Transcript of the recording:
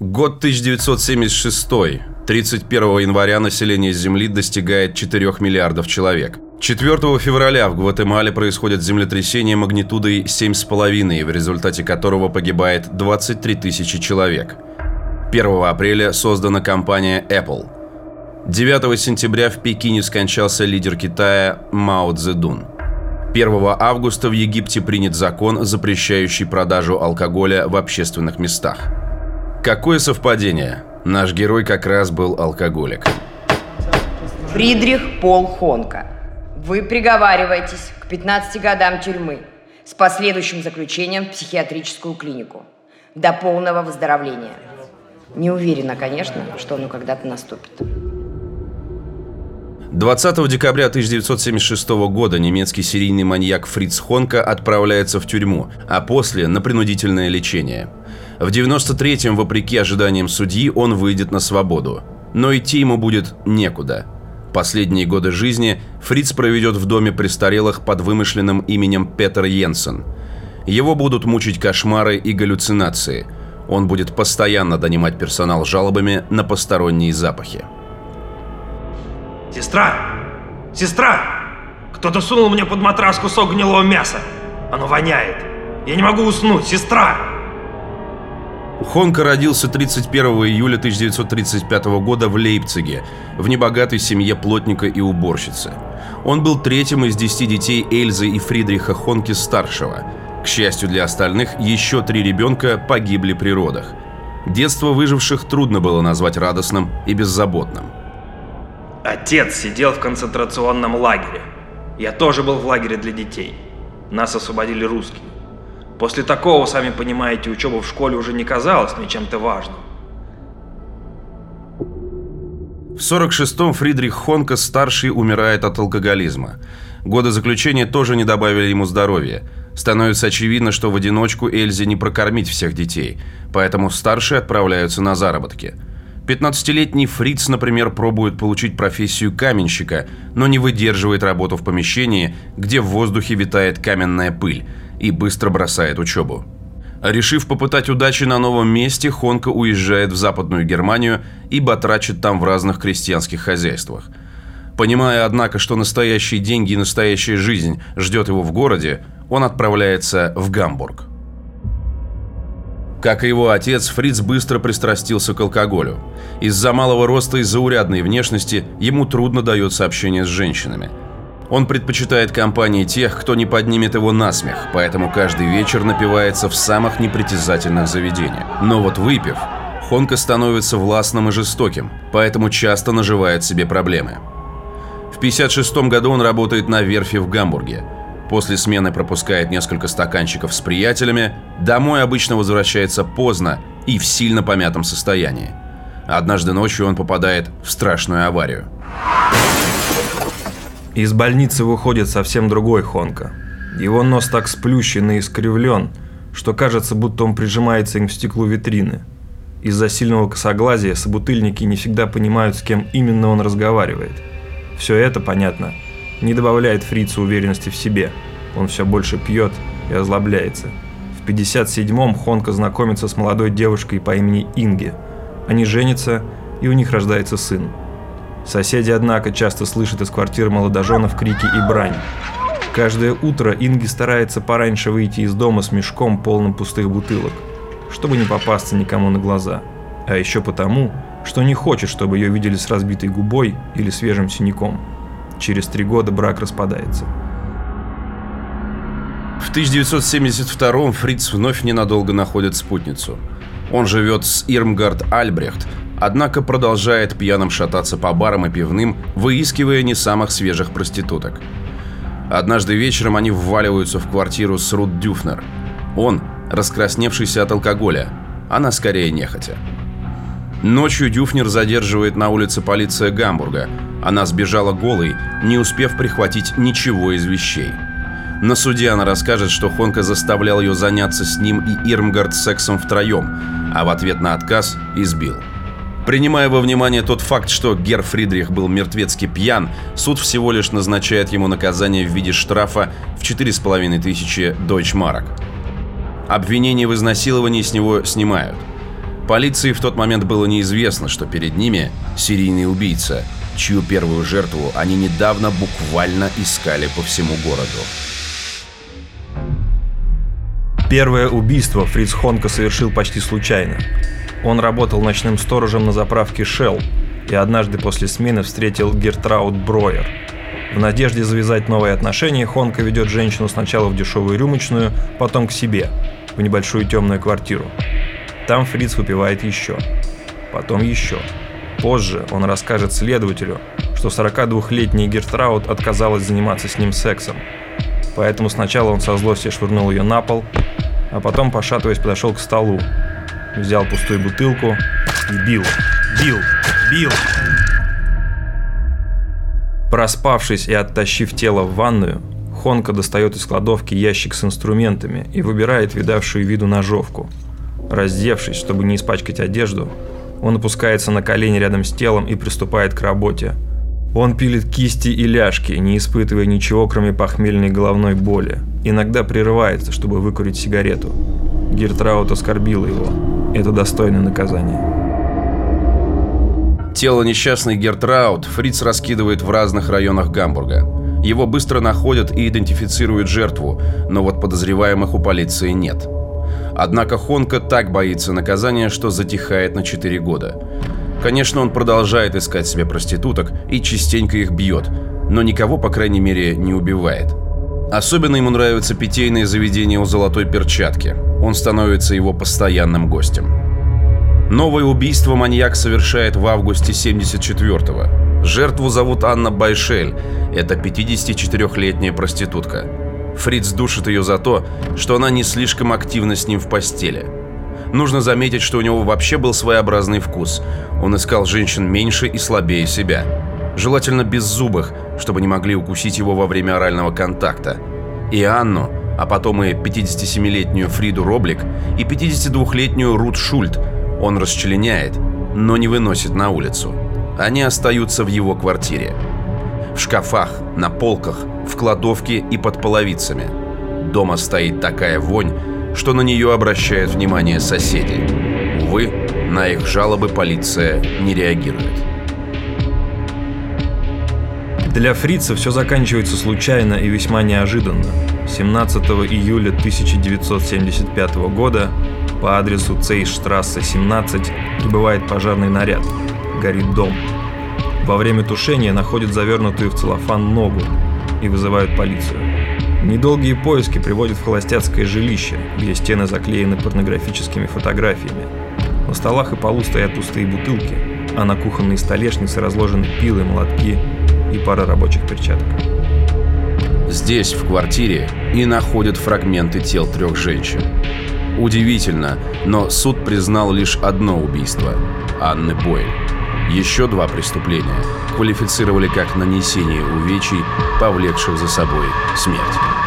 Год 1976. 31 января население Земли достигает 4 миллиардов человек. 4 февраля в Гватемале происходит землетрясение магнитудой 7,5, в результате которого погибает 23 тысячи человек. 1 апреля создана компания Apple. 9 сентября в Пекине скончался лидер Китая Мао Цзэдун. 1 августа в Египте принят закон, запрещающий продажу алкоголя в общественных местах. Какое совпадение? Наш герой как раз был алкоголик. Фридрих Пол Хонка. Вы приговариваетесь к 15 годам тюрьмы с последующим заключением в психиатрическую клинику до полного выздоровления. Не уверена, конечно, что оно когда-то наступит. 20 декабря 1976 года немецкий серийный маньяк Фриц Хонка отправляется в тюрьму, а после на принудительное лечение. В 93-м, вопреки ожиданиям судьи, он выйдет на свободу. Но идти ему будет некуда. Последние годы жизни Фриц проведет в доме престарелых под вымышленным именем Петер Йенсен. Его будут мучить кошмары и галлюцинации. Он будет постоянно донимать персонал жалобами на посторонние запахи. Сестра! Сестра! Кто-то сунул мне под матрас кусок гнилого мяса. Оно воняет. Я не могу уснуть. Сестра! Хонка родился 31 июля 1935 года в Лейпциге, в небогатой семье плотника и уборщицы. Он был третьим из десяти детей Эльзы и Фридриха Хонки-старшего. К счастью для остальных, еще три ребенка погибли при родах. Детство выживших трудно было назвать радостным и беззаботным. Отец сидел в концентрационном лагере. Я тоже был в лагере для детей. Нас освободили русские. После такого, сами понимаете, учеба в школе уже не казалась мне чем-то важным. В 46-м Фридрих Хонка старший умирает от алкоголизма. Годы заключения тоже не добавили ему здоровья. Становится очевидно, что в одиночку Эльзе не прокормить всех детей, поэтому старшие отправляются на заработки – 15-летний Фриц, например, пробует получить профессию каменщика, но не выдерживает работу в помещении, где в воздухе витает каменная пыль, и быстро бросает учебу. Решив попытать удачи на новом месте, Хонка уезжает в Западную Германию и батрачит там в разных крестьянских хозяйствах. Понимая, однако, что настоящие деньги и настоящая жизнь ждет его в городе, он отправляется в Гамбург. Как и его отец, Фриц быстро пристрастился к алкоголю. Из-за малого роста и заурядной внешности ему трудно дается общение с женщинами. Он предпочитает компании тех, кто не поднимет его на смех, поэтому каждый вечер напивается в самых непритязательных заведениях. Но вот выпив, Хонка становится властным и жестоким, поэтому часто наживает себе проблемы. В 1956 году он работает на верфи в Гамбурге – После смены пропускает несколько стаканчиков с приятелями, домой обычно возвращается поздно и в сильно помятом состоянии. Однажды ночью он попадает в страшную аварию. Из больницы выходит совсем другой Хонка. Его нос так сплющен и искривлен, что кажется, будто он прижимается им к стеклу витрины. Из-за сильного косоглазия собутыльники не всегда понимают, с кем именно он разговаривает. Все это, понятно, не добавляет фрицу уверенности в себе. Он все больше пьет и озлобляется. В 57-м Хонка знакомится с молодой девушкой по имени Инге. Они женятся, и у них рождается сын. Соседи, однако, часто слышат из квартиры молодоженов крики и брань. Каждое утро Инги старается пораньше выйти из дома с мешком, полным пустых бутылок, чтобы не попасться никому на глаза. А еще потому, что не хочет, чтобы ее видели с разбитой губой или свежим синяком. Через три года брак распадается. В 1972-м Фриц вновь ненадолго находит спутницу. Он живет с Ирмгард Альбрехт, однако продолжает пьяным шататься по барам и пивным, выискивая не самых свежих проституток. Однажды вечером они вваливаются в квартиру с Рут Дюфнер. Он, раскрасневшийся от алкоголя, она скорее нехотя. Ночью Дюфнер задерживает на улице полиция Гамбурга. Она сбежала голой, не успев прихватить ничего из вещей. На суде она расскажет, что Хонка заставлял ее заняться с ним и Ирмгард сексом втроем, а в ответ на отказ избил. Принимая во внимание тот факт, что Гер Фридрих был мертвецки пьян, суд всего лишь назначает ему наказание в виде штрафа в 4,5 тысячи дойчмарок. Обвинение в изнасиловании с него снимают – Полиции в тот момент было неизвестно, что перед ними серийный убийца, чью первую жертву они недавно буквально искали по всему городу. Первое убийство Фриц Хонка совершил почти случайно. Он работал ночным сторожем на заправке Shell и однажды после смены встретил Гертраут Броер. В надежде завязать новые отношения Хонка ведет женщину сначала в дешевую рюмочную, потом к себе, в небольшую темную квартиру. Там Фриц выпивает еще. Потом еще. Позже он расскажет следователю, что 42-летний Гертраут отказалась заниматься с ним сексом. Поэтому сначала он со злости швырнул ее на пол, а потом, пошатываясь, подошел к столу, взял пустую бутылку и бил, бил, бил. Проспавшись и оттащив тело в ванную, Хонка достает из кладовки ящик с инструментами и выбирает видавшую виду ножовку – Раздевшись, чтобы не испачкать одежду, он опускается на колени рядом с телом и приступает к работе. Он пилит кисти и ляжки, не испытывая ничего, кроме похмельной головной боли. Иногда прерывается, чтобы выкурить сигарету. Гертраут оскорбил его. Это достойное наказание. Тело несчастной Гертраут Фриц раскидывает в разных районах Гамбурга. Его быстро находят и идентифицируют жертву, но вот подозреваемых у полиции нет. Однако Хонка так боится наказания, что затихает на 4 года. Конечно, он продолжает искать себе проституток и частенько их бьет, но никого, по крайней мере, не убивает. Особенно ему нравится питейное заведение у Золотой Перчатки. Он становится его постоянным гостем. Новое убийство маньяк совершает в августе 74-го. Жертву зовут Анна Байшель. Это 54-летняя проститутка. Фриц душит ее за то, что она не слишком активна с ним в постели. Нужно заметить, что у него вообще был своеобразный вкус. Он искал женщин меньше и слабее себя. Желательно беззубых, чтобы не могли укусить его во время орального контакта. И Анну, а потом и 57-летнюю Фриду Роблик и 52-летнюю Рут Шульт он расчленяет, но не выносит на улицу. Они остаются в его квартире. В шкафах, на полках, в кладовке и под половицами. Дома стоит такая вонь, что на нее обращают внимание соседи. Увы, на их жалобы полиция не реагирует. Для фрица все заканчивается случайно и весьма неожиданно. 17 июля 1975 года по адресу Цейштрассе 17 прибывает пожарный наряд. Горит дом. Во время тушения находят завернутую в целлофан ногу и вызывают полицию. Недолгие поиски приводят в холостяцкое жилище, где стены заклеены порнографическими фотографиями. На столах и полу стоят пустые бутылки, а на кухонной столешнице разложены пилы, молотки и пара рабочих перчаток. Здесь, в квартире, и находят фрагменты тел трех женщин. Удивительно, но суд признал лишь одно убийство – Анны Бойль. Еще два преступления квалифицировали как нанесение увечий, повлекших за собой смерть.